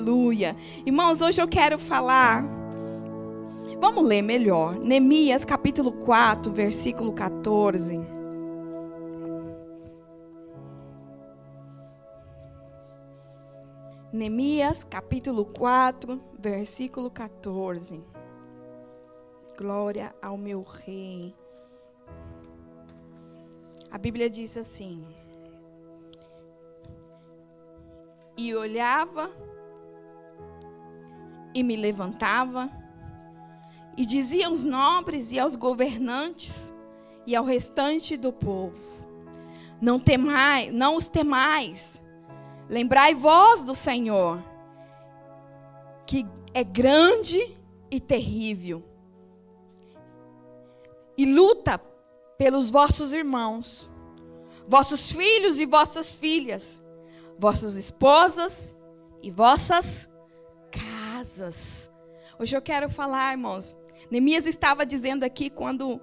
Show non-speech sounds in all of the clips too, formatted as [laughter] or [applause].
Aleluia. Irmãos, hoje eu quero falar. Vamos ler melhor. Neemias capítulo 4, versículo 14. Neemias capítulo 4, versículo 14. Glória ao meu rei. A Bíblia diz assim: E olhava e me levantava e dizia aos nobres e aos governantes e ao restante do povo: Não temai, não os temais. Lembrai vós do Senhor, que é grande e terrível. E luta pelos vossos irmãos, vossos filhos e vossas filhas, vossas esposas e vossas casas. Hoje eu quero falar, irmãos. Neemias estava dizendo aqui quando,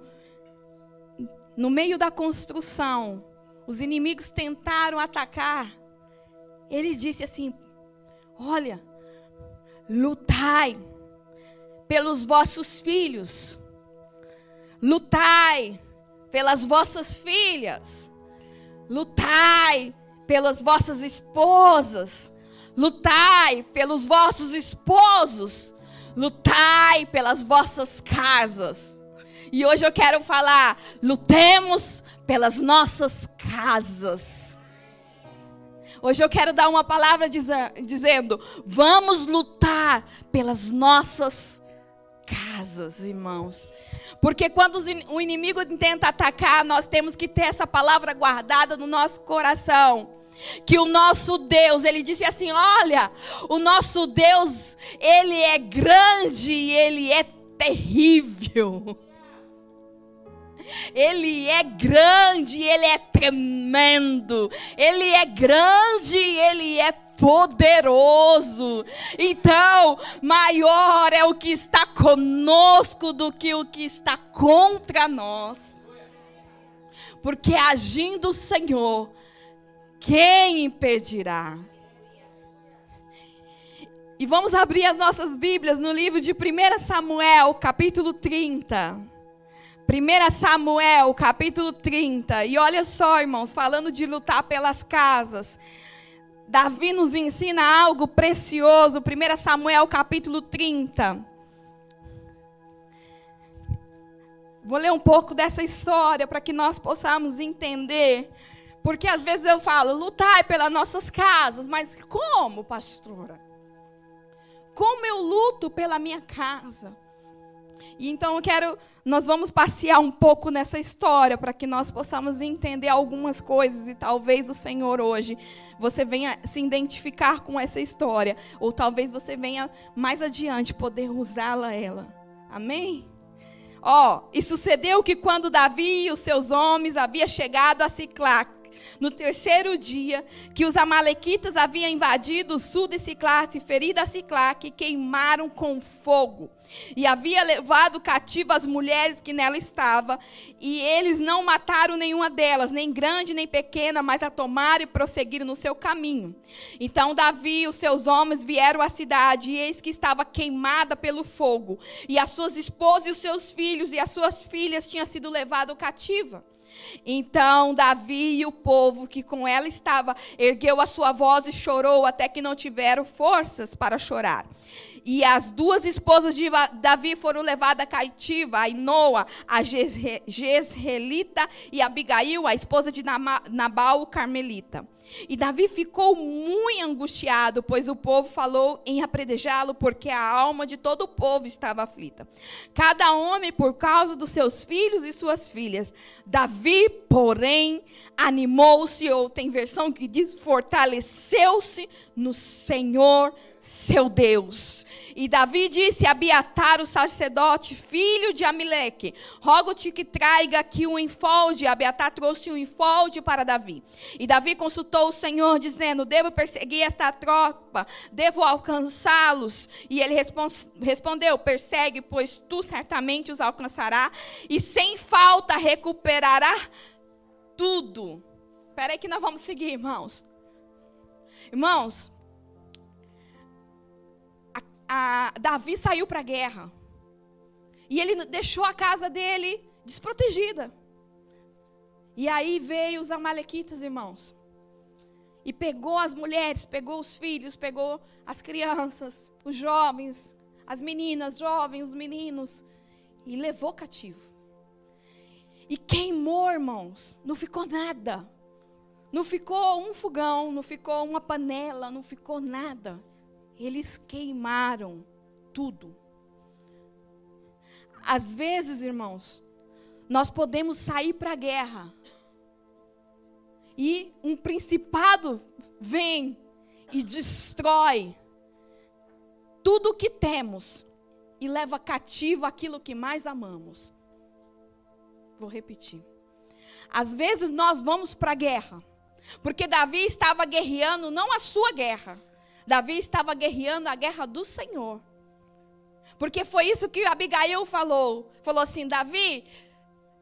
no meio da construção, os inimigos tentaram atacar. Ele disse assim: Olha, lutai pelos vossos filhos, lutai pelas vossas filhas, lutai pelas vossas esposas, lutai pelos vossos esposos, lutai pelas vossas casas. E hoje eu quero falar: lutemos pelas nossas casas. Hoje eu quero dar uma palavra dizendo: vamos lutar pelas nossas casas, irmãos. Porque quando o inimigo tenta atacar, nós temos que ter essa palavra guardada no nosso coração. Que o nosso Deus, ele disse assim: Olha, o nosso Deus, ele é grande e ele é terrível. Ele é grande, ele é tremendo. Ele é grande, ele é poderoso. Então, maior é o que está conosco do que o que está contra nós. Porque agindo o Senhor, quem impedirá? E vamos abrir as nossas Bíblias no livro de 1 Samuel, capítulo 30. 1 Samuel, capítulo 30. E olha só, irmãos, falando de lutar pelas casas. Davi nos ensina algo precioso. 1 Samuel, capítulo 30. Vou ler um pouco dessa história para que nós possamos entender. Porque às vezes eu falo, lutai pelas nossas casas, mas como, pastora? Como eu luto pela minha casa? E então eu quero, nós vamos passear um pouco nessa história para que nós possamos entender algumas coisas e talvez o Senhor hoje você venha se identificar com essa história ou talvez você venha mais adiante poder usá-la ela. Amém? Ó, oh, e sucedeu que quando Davi e os seus homens haviam chegado a Ciclac, no terceiro dia, que os amalequitas haviam invadido o sul de Ciclac, ferido a Ciclac, e queimaram com fogo. E havia levado cativo as mulheres que nela estavam, e eles não mataram nenhuma delas, nem grande nem pequena, mas a tomaram e prosseguiram no seu caminho. Então Davi e os seus homens vieram à cidade, e eis que estava queimada pelo fogo, e as suas esposas e os seus filhos e as suas filhas tinham sido levados cativa. Então Davi e o povo que com ela estava ergueu a sua voz e chorou até que não tiveram forças para chorar. E as duas esposas de Davi foram levadas cativa, a Inoa, a Jezreelita e Abigail, a esposa de Nabal, o Carmelita. E Davi ficou muito angustiado, pois o povo falou em apredejá-lo, porque a alma de todo o povo estava aflita. Cada homem por causa dos seus filhos e suas filhas. Davi, porém, animou-se, ou tem versão que diz, fortaleceu-se no Senhor seu Deus. E Davi disse a Abiatar, o sacerdote, filho de Amileque: Rogo-te que traiga aqui um enfolde. Abiatar trouxe um enfolde para Davi. E Davi consultou o Senhor, dizendo: Devo perseguir esta tropa, devo alcançá-los. E ele respondeu: Persegue, pois tu certamente os alcançará, e sem falta recuperará tudo. Espera aí que nós vamos seguir, irmãos. Irmãos, a, Davi saiu para a guerra. E ele deixou a casa dele desprotegida. E aí veio os amalequitas, irmãos. E pegou as mulheres, pegou os filhos, pegou as crianças, os jovens, as meninas, jovens, os meninos, e levou cativo. E queimou, irmãos. Não ficou nada. Não ficou um fogão, não ficou uma panela, não ficou nada. Eles queimaram tudo. Às vezes, irmãos, nós podemos sair para a guerra. E um principado vem e destrói tudo o que temos e leva cativo aquilo que mais amamos. Vou repetir. Às vezes nós vamos para a guerra, porque Davi estava guerreando não a sua guerra, Davi estava guerreando a guerra do Senhor. Porque foi isso que Abigail falou. Falou assim: Davi,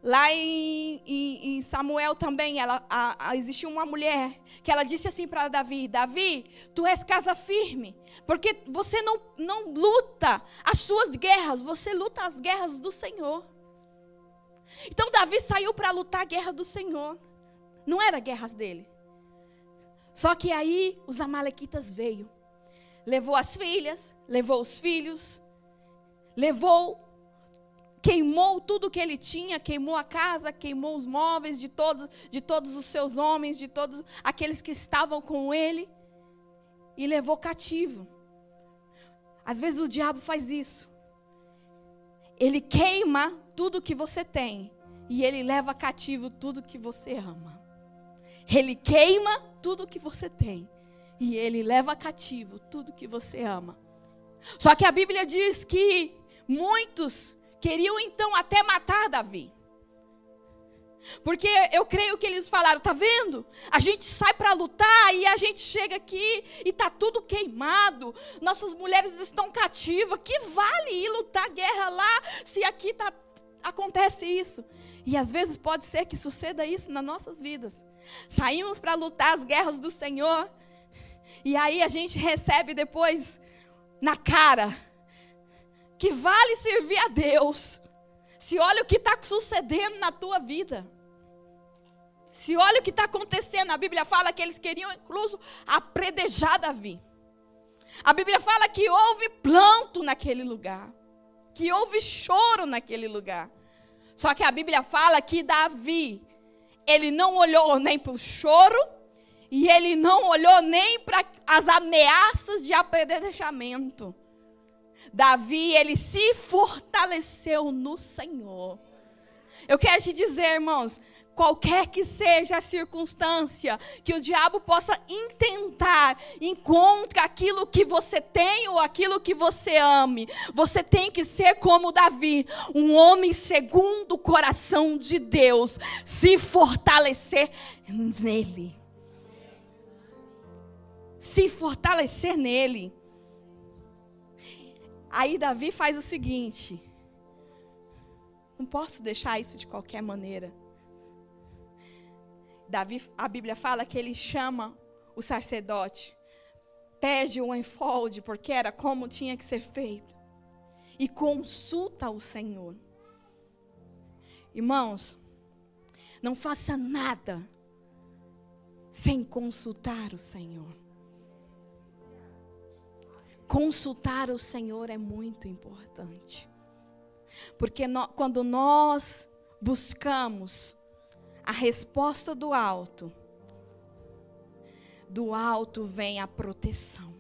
lá em, em, em Samuel também, ela, a, a, existiu uma mulher que ela disse assim para Davi: Davi, tu és casa firme, porque você não, não luta as suas guerras, você luta as guerras do Senhor. Então Davi saiu para lutar a guerra do Senhor. Não era guerras dele. Só que aí os amalequitas veio. Levou as filhas, levou os filhos, levou queimou tudo que ele tinha, queimou a casa, queimou os móveis de todos, de todos os seus homens, de todos aqueles que estavam com ele e levou cativo. Às vezes o diabo faz isso. Ele queima tudo que você tem e ele leva cativo tudo que você ama. Ele queima tudo que você tem e ele leva cativo tudo que você ama. Só que a Bíblia diz que muitos queriam então até matar Davi. Porque eu creio que eles falaram, tá vendo? A gente sai para lutar e a gente chega aqui e tá tudo queimado. Nossas mulheres estão cativas. Que vale ir lutar guerra lá se aqui tá acontece isso? E às vezes pode ser que suceda isso nas nossas vidas. Saímos para lutar as guerras do Senhor e aí a gente recebe depois na cara que vale servir a Deus. Se olha o que está sucedendo na tua vida. Se olha o que está acontecendo, a Bíblia fala que eles queriam incluso apredejar Davi. A Bíblia fala que houve planto naquele lugar, que houve choro naquele lugar. Só que a Bíblia fala que Davi, ele não olhou nem para o choro, e ele não olhou nem para as ameaças de apedrejamento. Davi, ele se fortaleceu no Senhor. Eu quero te dizer, irmãos, qualquer que seja a circunstância que o diabo possa intentar, encontre aquilo que você tem ou aquilo que você ame. Você tem que ser como Davi, um homem segundo o coração de Deus, se fortalecer nele. Se fortalecer nele. Aí Davi faz o seguinte: não posso deixar isso de qualquer maneira. Davi, a Bíblia fala que ele chama o sacerdote, pede o enfolde, porque era como tinha que ser feito, e consulta o Senhor. Irmãos, não faça nada sem consultar o Senhor. Consultar o Senhor é muito importante. Porque no, quando nós buscamos a resposta do alto, do alto vem a proteção.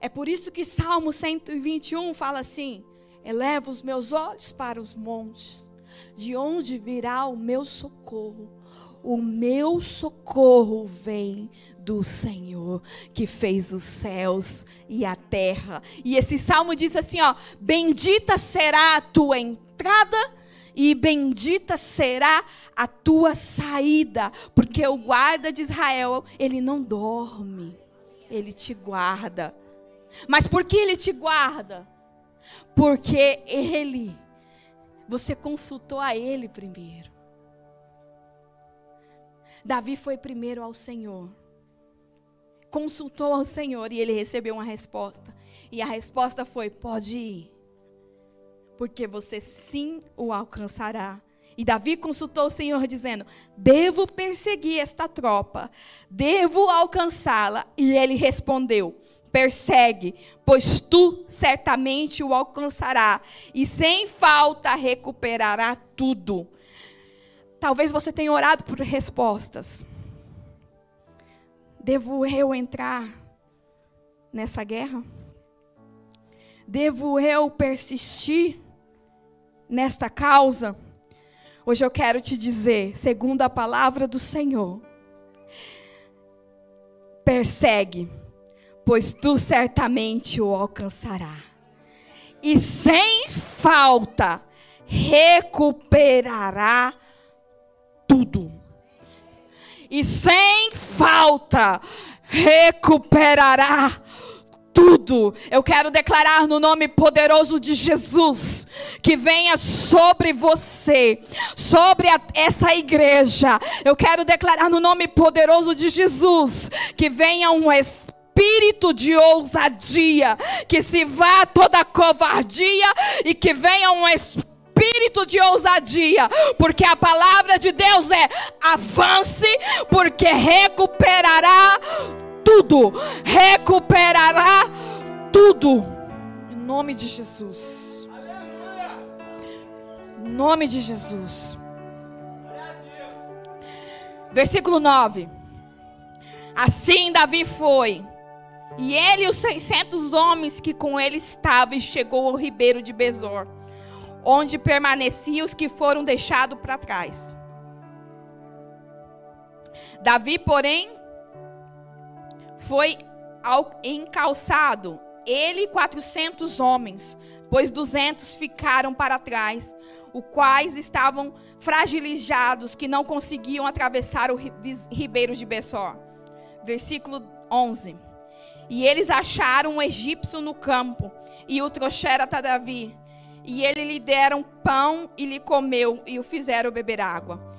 É por isso que Salmo 121 fala assim: Eleva os meus olhos para os montes, de onde virá o meu socorro? O meu socorro vem do Senhor que fez os céus e a terra. E esse salmo diz assim, ó: Bendita será a tua entrada e bendita será a tua saída, porque o guarda de Israel, ele não dorme, ele te guarda. Mas por que ele te guarda? Porque ele, você consultou a ele primeiro. Davi foi primeiro ao Senhor, consultou ao Senhor e ele recebeu uma resposta. E a resposta foi: pode ir, porque você sim o alcançará. E Davi consultou o Senhor, dizendo: Devo perseguir esta tropa, devo alcançá-la. E ele respondeu: Persegue, pois tu certamente o alcançará, e sem falta recuperará tudo. Talvez você tenha orado por respostas. Devo eu entrar nessa guerra? Devo eu persistir nesta causa? Hoje eu quero te dizer, segundo a palavra do Senhor, persegue, pois tu certamente o alcançará. E sem falta recuperará tudo. E sem falta recuperará tudo. Eu quero declarar no nome poderoso de Jesus que venha sobre você, sobre a, essa igreja. Eu quero declarar no nome poderoso de Jesus que venha um espírito de ousadia, que se vá toda covardia e que venha um espírito espírito de ousadia, porque a palavra de Deus é: avance, porque recuperará tudo, recuperará tudo, em nome de Jesus. Em nome de Jesus. Versículo 9. Assim Davi foi, e ele e os 600 homens que com ele estavam, e chegou ao ribeiro de Bezor onde permaneciam os que foram deixados para trás. Davi, porém, foi encalçado, ele e 400 homens, pois 200 ficaram para trás, os quais estavam fragilizados, que não conseguiam atravessar o ribeiro de Bessó. Versículo 11. E eles acharam um egípcio no campo, e o trouxeram a Davi. E ele lhe deram pão e lhe comeu, e o fizeram beber água.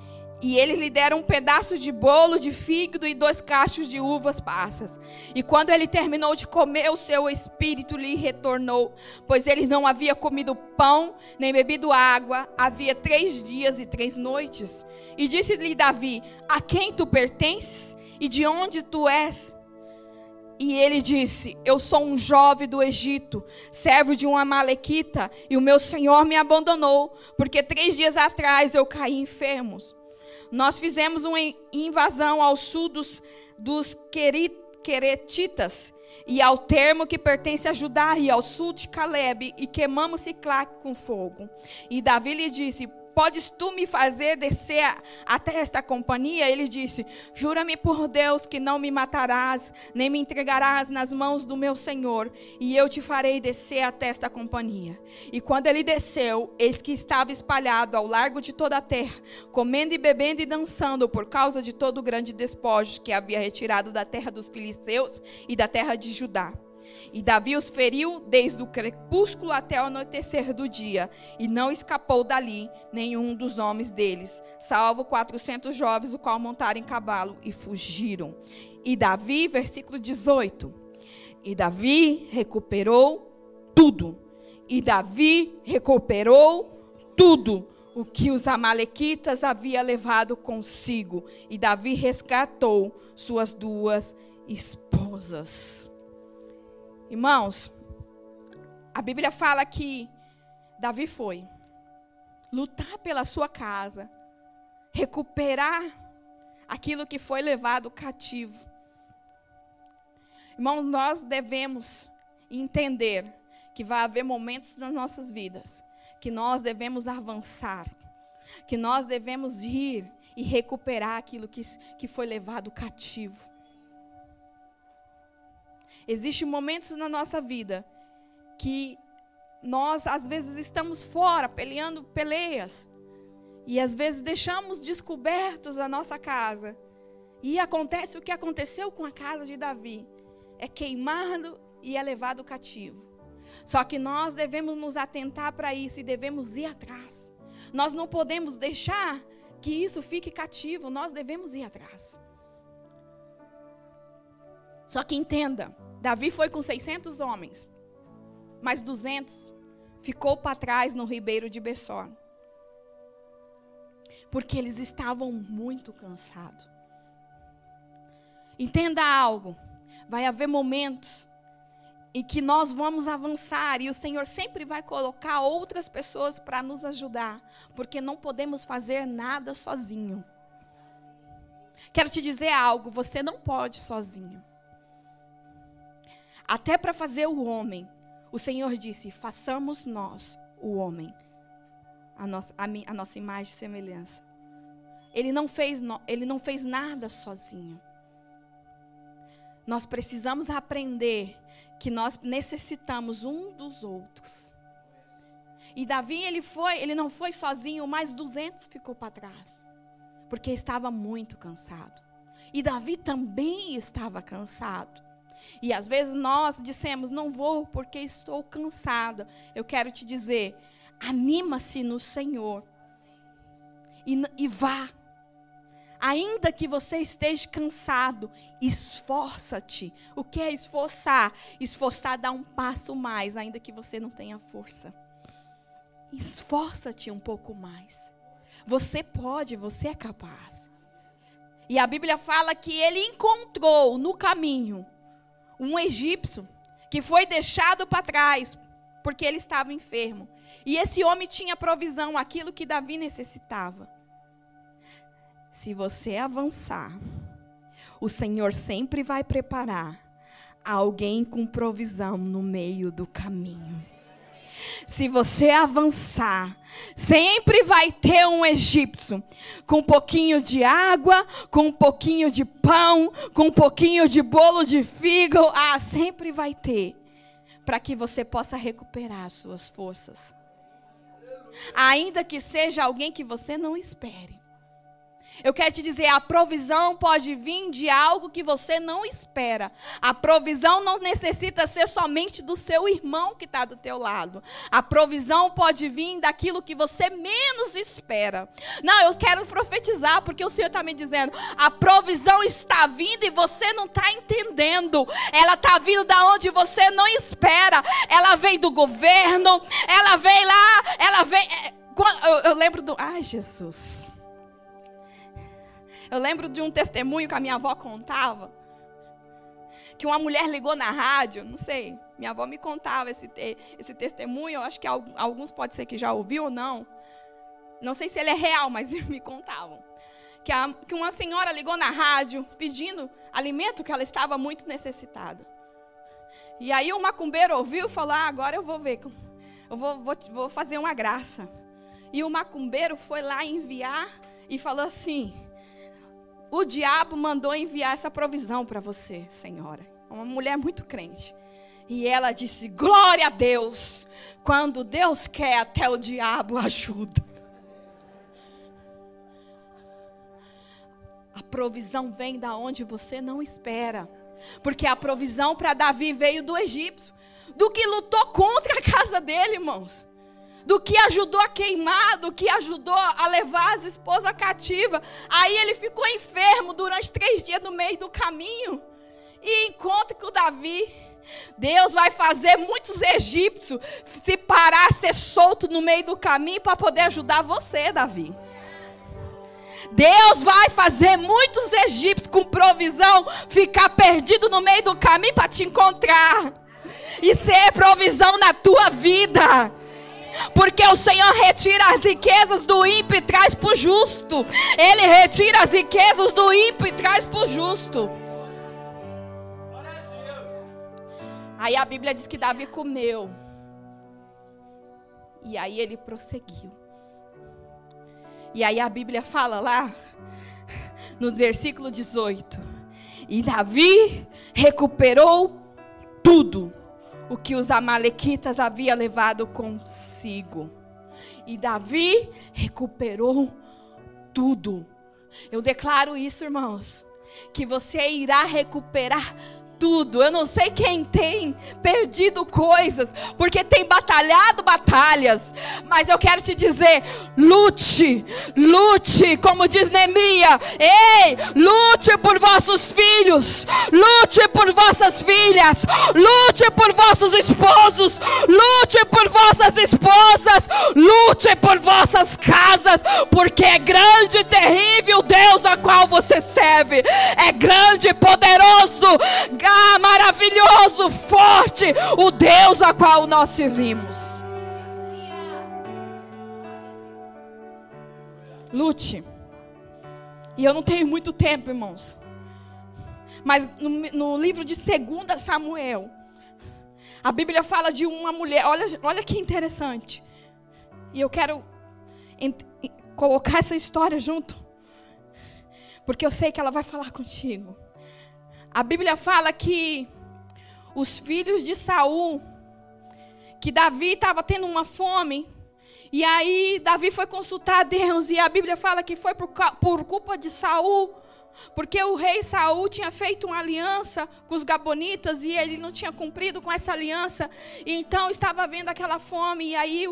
E eles lhe deram um pedaço de bolo de fígado e dois cachos de uvas passas. E quando ele terminou de comer, o seu espírito lhe retornou, pois ele não havia comido pão nem bebido água, havia três dias e três noites. E disse-lhe Davi: A quem tu pertences e de onde tu és? E ele disse: Eu sou um jovem do Egito, servo de uma malequita, e o meu senhor me abandonou, porque três dias atrás eu caí enfermo. Nós fizemos uma invasão ao sul dos, dos Queretitas, e ao termo que pertence a Judá, e ao sul de Caleb, e queimamos Ciclac com fogo. E Davi lhe disse: Podes tu me fazer descer até esta companhia? Ele disse: Jura-me por Deus que não me matarás, nem me entregarás nas mãos do meu senhor, e eu te farei descer até esta companhia. E quando ele desceu, eis que estava espalhado ao largo de toda a terra, comendo e bebendo e dançando, por causa de todo o grande despojo que havia retirado da terra dos filisteus e da terra de Judá. E Davi os feriu desde o crepúsculo até o anoitecer do dia, e não escapou dali nenhum dos homens deles, salvo quatrocentos jovens, o qual montaram em cavalo e fugiram. E Davi, versículo 18. E Davi recuperou tudo. E Davi recuperou tudo o que os amalequitas havia levado consigo. E Davi resgatou suas duas esposas. Irmãos, a Bíblia fala que Davi foi lutar pela sua casa, recuperar aquilo que foi levado cativo. Irmãos, nós devemos entender que vai haver momentos nas nossas vidas que nós devemos avançar, que nós devemos ir e recuperar aquilo que, que foi levado cativo. Existem momentos na nossa vida que nós, às vezes, estamos fora, peleando peleias. E às vezes deixamos descobertos a nossa casa. E acontece o que aconteceu com a casa de Davi: é queimado e é levado cativo. Só que nós devemos nos atentar para isso e devemos ir atrás. Nós não podemos deixar que isso fique cativo, nós devemos ir atrás. Só que entenda, Davi foi com 600 homens. mas 200 ficou para trás no ribeiro de Bessor. Porque eles estavam muito cansados. Entenda algo. Vai haver momentos em que nós vamos avançar e o Senhor sempre vai colocar outras pessoas para nos ajudar, porque não podemos fazer nada sozinho. Quero te dizer algo, você não pode sozinho. Até para fazer o homem, o Senhor disse: façamos nós o homem, a nossa, a, a nossa imagem e semelhança. Ele não, fez, ele não fez nada sozinho. Nós precisamos aprender que nós necessitamos um dos outros. E Davi, ele foi, ele não foi sozinho, mais 200 ficou para trás. Porque estava muito cansado. E Davi também estava cansado. E às vezes nós dissemos, não vou porque estou cansada. Eu quero te dizer, anima-se no Senhor. E, e vá Ainda que você esteja cansado, esforça-te. O que é esforçar? Esforçar dá um passo mais, ainda que você não tenha força. Esforça-te um pouco mais. Você pode, você é capaz. E a Bíblia fala que ele encontrou no caminho um egípcio que foi deixado para trás porque ele estava enfermo. E esse homem tinha provisão, aquilo que Davi necessitava. Se você avançar, o Senhor sempre vai preparar alguém com provisão no meio do caminho. Se você avançar, sempre vai ter um egípcio com um pouquinho de água, com um pouquinho de pão, com um pouquinho de bolo de figo. Ah, sempre vai ter, para que você possa recuperar as suas forças. Ainda que seja alguém que você não espere. Eu quero te dizer, a provisão pode vir de algo que você não espera. A provisão não necessita ser somente do seu irmão que está do teu lado. A provisão pode vir daquilo que você menos espera. Não, eu quero profetizar porque o Senhor está me dizendo, a provisão está vindo e você não está entendendo. Ela está vindo da onde você não espera. Ela vem do governo, ela vem lá, ela vem. É, eu, eu lembro do. Ai, Jesus. Eu lembro de um testemunho que a minha avó contava. Que uma mulher ligou na rádio, não sei, minha avó me contava esse, esse testemunho, eu acho que alguns pode ser que já ouviu ou não. Não sei se ele é real, mas [laughs] me contavam. Que, a, que uma senhora ligou na rádio pedindo alimento que ela estava muito necessitada. E aí o macumbeiro ouviu e falou: ah, agora eu vou ver, eu vou, vou, vou fazer uma graça. E o macumbeiro foi lá enviar e falou assim: o diabo mandou enviar essa provisão para você, senhora. Uma mulher muito crente. E ela disse: Glória a Deus. Quando Deus quer, até o diabo [laughs] ajuda. A provisão vem da onde você não espera. Porque a provisão para Davi veio do egípcio, do que lutou contra a casa dele, irmãos do que ajudou a queimar, do que ajudou a levar as esposas cativas. Aí ele ficou enfermo durante três dias no meio do caminho. E encontra com Davi. Deus vai fazer muitos egípcios se parar, ser solto no meio do caminho para poder ajudar você, Davi. Deus vai fazer muitos egípcios com provisão ficar perdido no meio do caminho para te encontrar e ser provisão na tua vida. Porque o Senhor retira as riquezas do ímpio e traz para o justo. Ele retira as riquezas do ímpio e traz para o justo. Aí a Bíblia diz que Davi comeu. E aí ele prosseguiu. E aí a Bíblia fala lá, no versículo 18: E Davi recuperou tudo o que os amalequitas haviam levado consigo. E Davi recuperou tudo. Eu declaro isso, irmãos, que você irá recuperar tudo. Eu não sei quem tem perdido coisas, porque tem batalhado batalhas. Mas eu quero te dizer: lute, lute, como diz Neemia. Ei, lute por vossos filhos, lute por vossas filhas, lute por vossos esposos, lute por vossas esposas, lute por vossas casas, porque é grande e terrível Deus a qual você serve. É grande e poderoso, maravilhoso, forte, o Deus a qual nós servimos. Lute. E eu não tenho muito tempo, irmãos. Mas no, no livro de 2 Samuel, a Bíblia fala de uma mulher. Olha, olha que interessante. E eu quero colocar essa história junto. Porque eu sei que ela vai falar contigo. A Bíblia fala que os filhos de Saul, que Davi estava tendo uma fome, e aí Davi foi consultar Deus, e a Bíblia fala que foi por, por culpa de Saul, porque o rei Saul tinha feito uma aliança com os gabonitas e ele não tinha cumprido com essa aliança, e então estava vendo aquela fome, e aí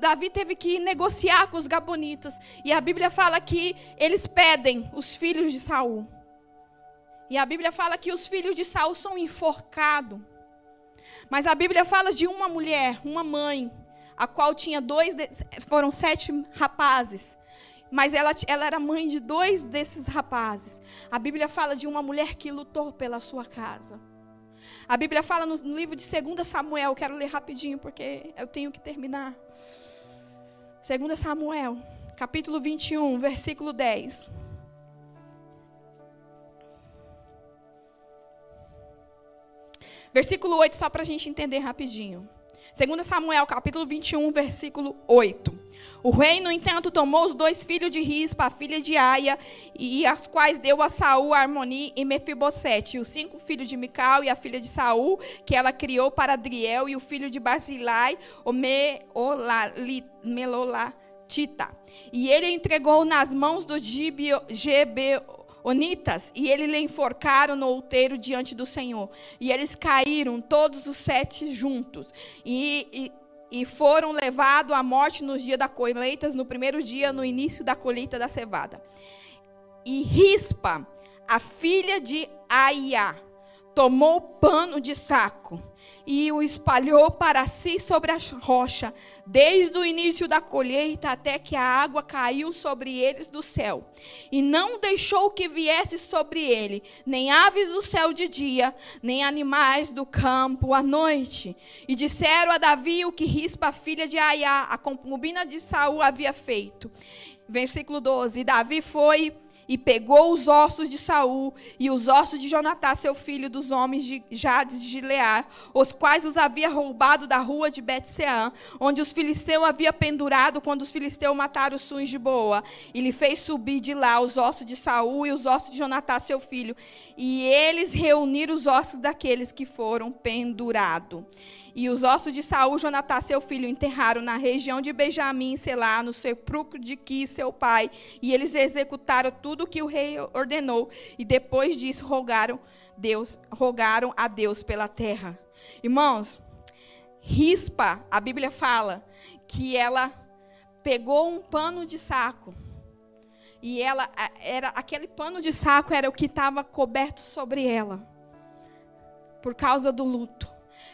Davi teve que negociar com os gabonitas. E a Bíblia fala que eles pedem os filhos de Saul. E a Bíblia fala que os filhos de Saul são enforcados. Mas a Bíblia fala de uma mulher, uma mãe, a qual tinha dois, foram sete rapazes. Mas ela, ela era mãe de dois desses rapazes. A Bíblia fala de uma mulher que lutou pela sua casa. A Bíblia fala no, no livro de 2 Samuel, quero ler rapidinho porque eu tenho que terminar. 2 Samuel, capítulo 21, versículo 10. Versículo 8, só para a gente entender rapidinho. 2 Samuel, capítulo 21, versículo 8. O rei, no entanto, tomou os dois filhos de Rispa, a filha de Aia, e as quais deu a Saul, Armoni e Mefibosete, os cinco filhos de Mical e a filha de Saul, que ela criou para Adriel, e o filho de Basilai, o Melolatita. E ele entregou nas mãos do Gibeo, Onitas, e ele lhe enforcaram no outeiro diante do Senhor. E eles caíram, todos os sete juntos. E, e, e foram levados à morte nos dias da colheita, no primeiro dia, no início da colheita da cevada. E Rispa, a filha de Aiá, tomou pano de saco e o espalhou para si sobre a rocha, desde o início da colheita até que a água caiu sobre eles do céu. E não deixou que viesse sobre ele nem aves do céu de dia, nem animais do campo à noite. E disseram a Davi o que Rispa, filha de Aiá, a concubina de Saul, havia feito. Versículo 12: Davi foi e pegou os ossos de Saul e os ossos de Jonatá, seu filho, dos homens de Jades de Gilear, os quais os havia roubado da rua de Betseã, onde os filisteus havia pendurado quando os filisteus mataram os suns de Boa. E lhe fez subir de lá os ossos de Saul e os ossos de Jonatá, seu filho, e eles reuniram os ossos daqueles que foram pendurados. E os ossos de Saul, Jonatá, seu filho, enterraram na região de Benjamim, Selá, no sepulcro de Quis, seu pai. E eles executaram tudo o que o rei ordenou. E depois disso rogaram, Deus, rogaram a Deus pela terra. Irmãos, Rispa, a Bíblia fala que ela pegou um pano de saco. E ela era aquele pano de saco era o que estava coberto sobre ela. Por causa do luto.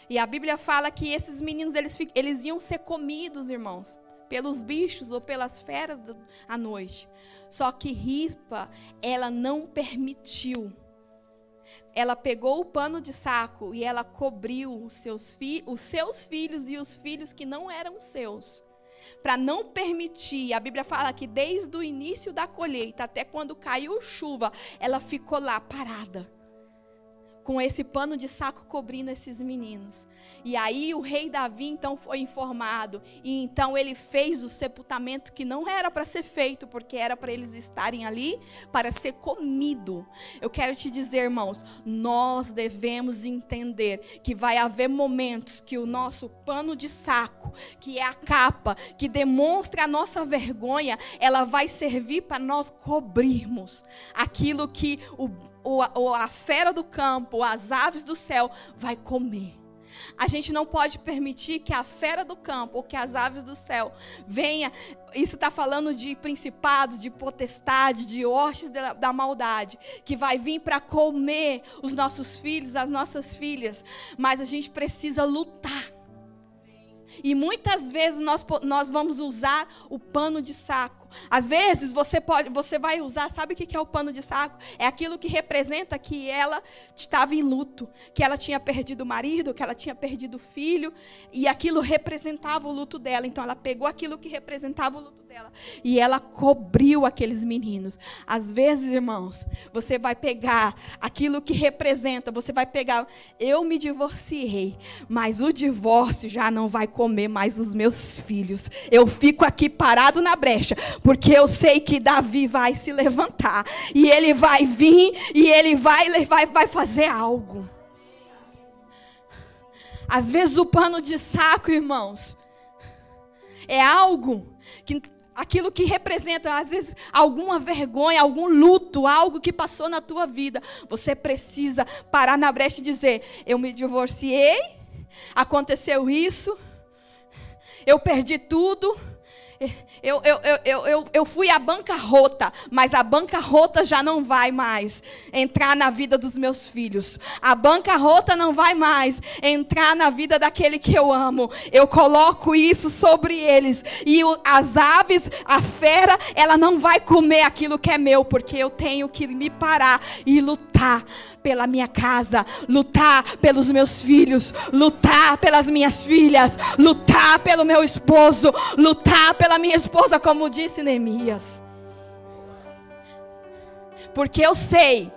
E a Bíblia fala que esses meninos eles, eles iam ser comidos, irmãos, pelos bichos ou pelas feras do, à noite. Só que Rispa, ela não permitiu. Ela pegou o pano de saco e ela cobriu os seus, fi, os seus filhos e os filhos que não eram seus. Para não permitir, a Bíblia fala que desde o início da colheita até quando caiu chuva, ela ficou lá parada com esse pano de saco cobrindo esses meninos. E aí o rei Davi então foi informado e então ele fez o sepultamento que não era para ser feito, porque era para eles estarem ali para ser comido. Eu quero te dizer, irmãos, nós devemos entender que vai haver momentos que o nosso pano de saco, que é a capa que demonstra a nossa vergonha, ela vai servir para nós cobrirmos aquilo que o o, o, a fera do campo, as aves do céu, vai comer. A gente não pode permitir que a fera do campo ou que as aves do céu venha. Isso está falando de principados, de potestade, de hostes da, da maldade, que vai vir para comer os nossos filhos, as nossas filhas. Mas a gente precisa lutar. E muitas vezes nós, nós vamos usar o pano de saco às vezes você pode, você vai usar, sabe o que é o pano de saco? É aquilo que representa que ela estava em luto, que ela tinha perdido o marido, que ela tinha perdido o filho, e aquilo representava o luto dela. Então ela pegou aquilo que representava o luto e ela cobriu aqueles meninos. Às vezes, irmãos, você vai pegar aquilo que representa, você vai pegar, eu me divorciei, mas o divórcio já não vai comer mais os meus filhos. Eu fico aqui parado na brecha, porque eu sei que Davi vai se levantar e ele vai vir e ele vai, vai, vai fazer algo. Às vezes o pano de saco, irmãos, é algo que aquilo que representa, às vezes, alguma vergonha, algum luto, algo que passou na tua vida. Você precisa parar na brecha e dizer: Eu me divorciei, aconteceu isso, eu perdi tudo eu, eu, eu, eu, eu fui a bancarrota, mas a bancarrota já não vai mais entrar na vida dos meus filhos. A bancarrota não vai mais entrar na vida daquele que eu amo. Eu coloco isso sobre eles. E o, as aves, a fera, ela não vai comer aquilo que é meu, porque eu tenho que me parar e lutar pela minha casa, lutar pelos meus filhos, lutar pelas minhas filhas, lutar pelo meu esposo, lutar pela minha esposa, como disse Neemias. Porque eu sei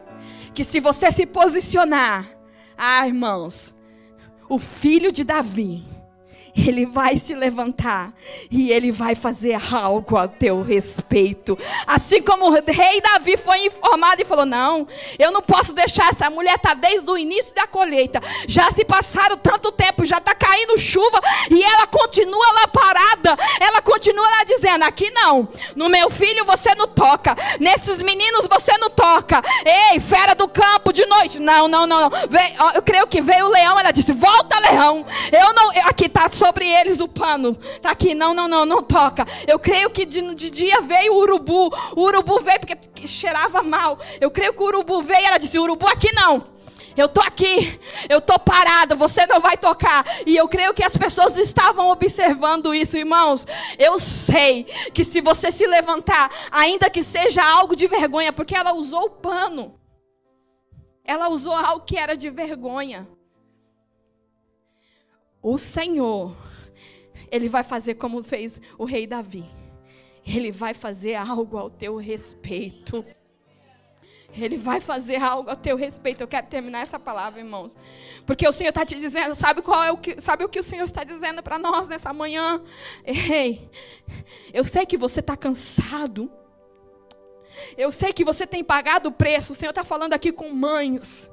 que se você se posicionar, ah, irmãos, o filho de Davi, [laughs] ele vai se levantar e ele vai fazer algo a teu respeito. Assim como o rei Davi foi informado e falou: Não, eu não posso deixar essa mulher estar tá desde o início da colheita. Já se passaram tanto tempo, já está caindo chuva e ela continua lá parada. Ela continua lá dizendo: Aqui não, no meu filho você não toca, nesses meninos você não toca. Ei, fera do campo de noite. Não, não, não. eu creio que veio o leão. Ela disse: Volta, leão. Eu não, aqui está sobre eles o pano. Tá aqui, não, não, não, não toca. Eu creio que de, de dia veio o urubu. O urubu veio porque cheirava mal. Eu creio que o urubu veio e ela disse: Urubu aqui não. Eu tô aqui, eu tô parada, você não vai tocar. E eu creio que as pessoas estavam observando isso, irmãos. Eu sei que se você se levantar, ainda que seja algo de vergonha, porque ela usou o pano. Ela usou algo que era de vergonha o Senhor, Ele vai fazer como fez o rei Davi. Ele vai fazer algo ao teu respeito. Ele vai fazer algo ao teu respeito. Eu quero terminar essa palavra, irmãos. Porque o Senhor está te dizendo, sabe qual é o que, sabe o que o Senhor está dizendo para nós nessa manhã? Ei, eu sei que você está cansado. Eu sei que você tem pagado o preço. O Senhor está falando aqui com mães.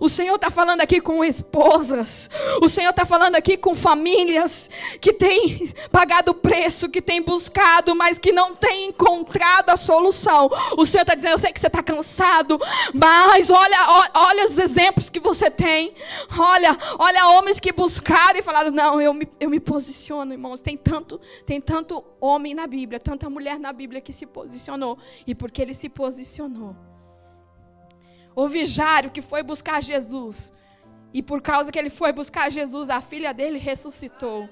O Senhor está falando aqui com esposas. O Senhor está falando aqui com famílias que têm pagado o preço, que têm buscado, mas que não têm encontrado a solução. O Senhor está dizendo: Eu sei que você está cansado, mas olha, olha os exemplos que você tem. Olha, olha homens que buscaram e falaram: Não, eu me, eu me posiciono, irmãos. Tem tanto, tem tanto homem na Bíblia, tanta mulher na Bíblia que se posicionou. E porque ele se posicionou o vigário que foi buscar Jesus. E por causa que ele foi buscar Jesus, a filha dele ressuscitou.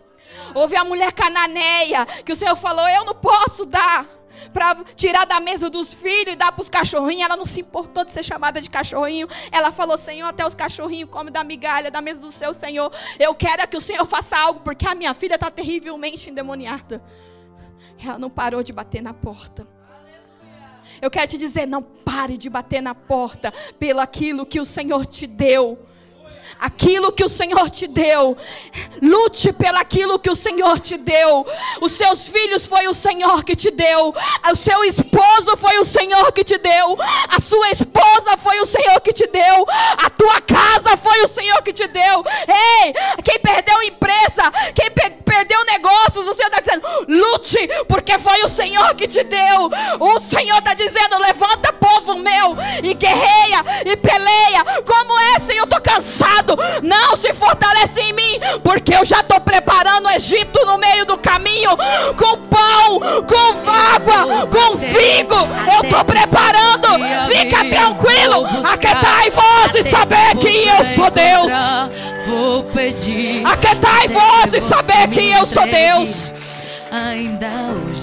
Houve a mulher cananeia, que o Senhor falou: Eu não posso dar para tirar da mesa dos filhos e dar para os cachorrinhos. Ela não se importou de ser chamada de cachorrinho. Ela falou: Senhor, até os cachorrinhos comem da migalha da mesa do seu Senhor. Eu quero que o Senhor faça algo, porque a minha filha está terrivelmente endemoniada. Ela não parou de bater na porta. Eu quero te dizer, não pare de bater na porta pelo aquilo que o Senhor te deu aquilo que o Senhor te deu. Lute pelo aquilo que o Senhor te deu. Os seus filhos foi o Senhor que te deu. O seu esposo foi o Senhor que te deu. A sua esposa foi o Senhor que te deu. A tua casa foi o Senhor que te deu. Ei, quem perdeu empresa, quem pe perdeu negócios, o Senhor está dizendo: lute, porque foi o Senhor que te deu. O Senhor está dizendo: levanta, povo meu, e guerreia, e Não se fortalece em mim, porque eu já estou preparando o Egito no meio do caminho com pão, com água, com figo. Eu estou preparando. Fica tranquilo. Aquetai vós e saber que eu sou Deus. Vou pedir. Aquetai vós e saber que eu sou Deus. Ainda hoje.